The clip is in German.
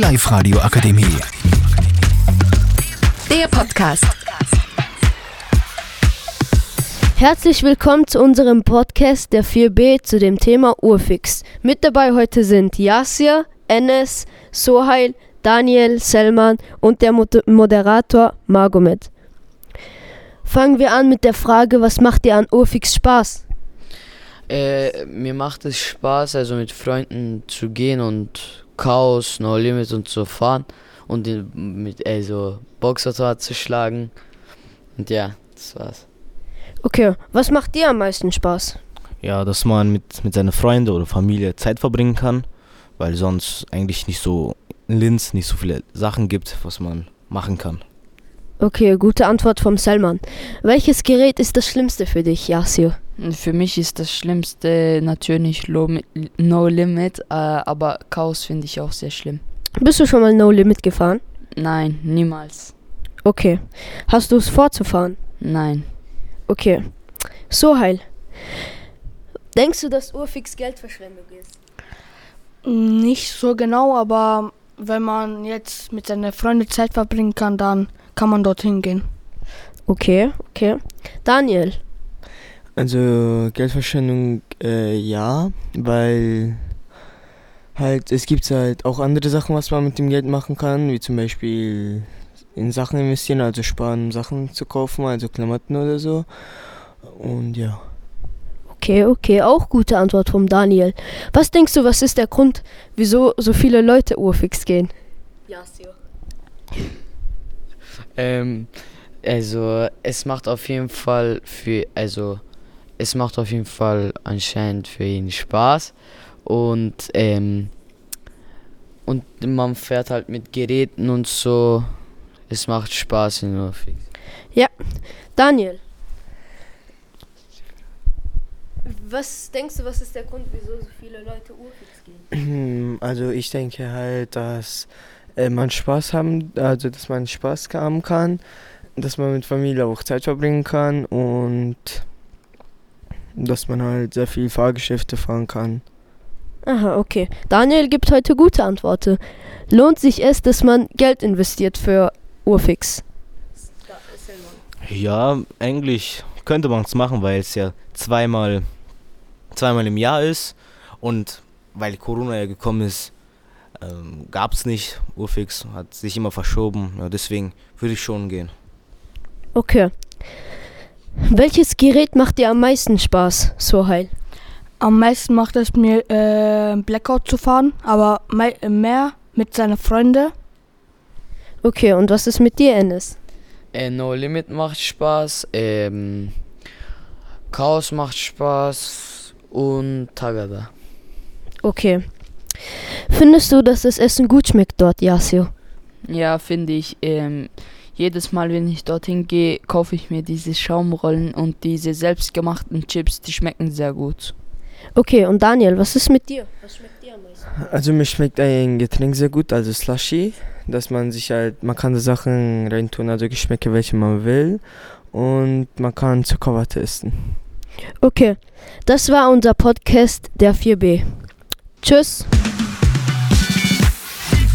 Live-Radio Akademie. Der Podcast. Herzlich willkommen zu unserem Podcast der 4B zu dem Thema Urfix. Mit dabei heute sind Yasir, Enes, Sohail, Daniel, Selman und der Mod Moderator Magomed. Fangen wir an mit der Frage, was macht dir an Urfix Spaß? Äh, mir macht es Spaß, also mit Freunden zu gehen und Chaos, No Limit und so fahren und in, mit also Boxautomat zu schlagen. Und ja, das war's. Okay, was macht dir am meisten Spaß? Ja, dass man mit, mit seinen Freunden oder Familie Zeit verbringen kann, weil sonst eigentlich nicht so in Linz nicht so viele Sachen gibt, was man machen kann. Okay, gute Antwort vom Selman. Welches Gerät ist das Schlimmste für dich, Yasir? Für mich ist das Schlimmste natürlich No Limit, äh, aber Chaos finde ich auch sehr schlimm. Bist du schon mal No Limit gefahren? Nein, niemals. Okay. Hast du es vorzufahren? Nein. Okay. Sohail. Denkst du, dass Urfix Geldverschwendung ist? Nicht so genau, aber wenn man jetzt mit seinen Freunden Zeit verbringen kann, dann kann man dorthin gehen. Okay, okay. Daniel. Also Geldverschwendung, äh, ja, weil halt es gibt halt auch andere Sachen, was man mit dem Geld machen kann, wie zum Beispiel in Sachen investieren, also sparen, um Sachen zu kaufen, also Klamotten oder so. Und ja. Okay, okay, auch gute Antwort vom Daniel. Was denkst du, was ist der Grund, wieso so viele Leute Urfix gehen? Ja, ähm, also es macht auf jeden Fall für, also es macht auf jeden Fall anscheinend für ihn Spaß und ähm, und man fährt halt mit Geräten und so. Es macht Spaß in Urfix. Ja, Daniel. Was denkst du, was ist der Grund, wieso so viele Leute Urfix gehen? Also ich denke halt, dass äh, man Spaß haben, also dass man Spaß haben kann, dass man mit Familie auch Zeit verbringen kann und dass man halt sehr viel Fahrgeschäfte fahren kann. Aha, okay. Daniel gibt heute gute Antworten. Lohnt sich es, dass man Geld investiert für Urfix? Ja, eigentlich könnte man es machen, weil es ja zweimal, zweimal im Jahr ist und weil Corona ja gekommen ist, ähm, gab es nicht Urfix, hat sich immer verschoben. Ja, deswegen würde ich schon gehen. Okay. Welches Gerät macht dir am meisten Spaß, Sohail? Am meisten macht es mir äh, Blackout zu fahren, aber mehr mit seinen Freunden. Okay, und was ist mit dir, Enes? Äh, no Limit macht Spaß, ähm, Chaos macht Spaß und Tagada. Okay. Findest du, dass das Essen gut schmeckt dort, Yasio? Ja, finde ich. Ähm, jedes Mal, wenn ich dorthin gehe, kaufe ich mir diese Schaumrollen und diese selbstgemachten Chips, die schmecken sehr gut. Okay, und Daniel, was ist mit dir? Was schmeckt dir am meisten? Also mir schmeckt ein Getränk sehr gut, also Slushy, dass man sich halt, man kann da Sachen reintun, also Geschmäcke, welche man will und man kann Zuckerwatte essen. Okay, das war unser Podcast der 4B. Tschüss.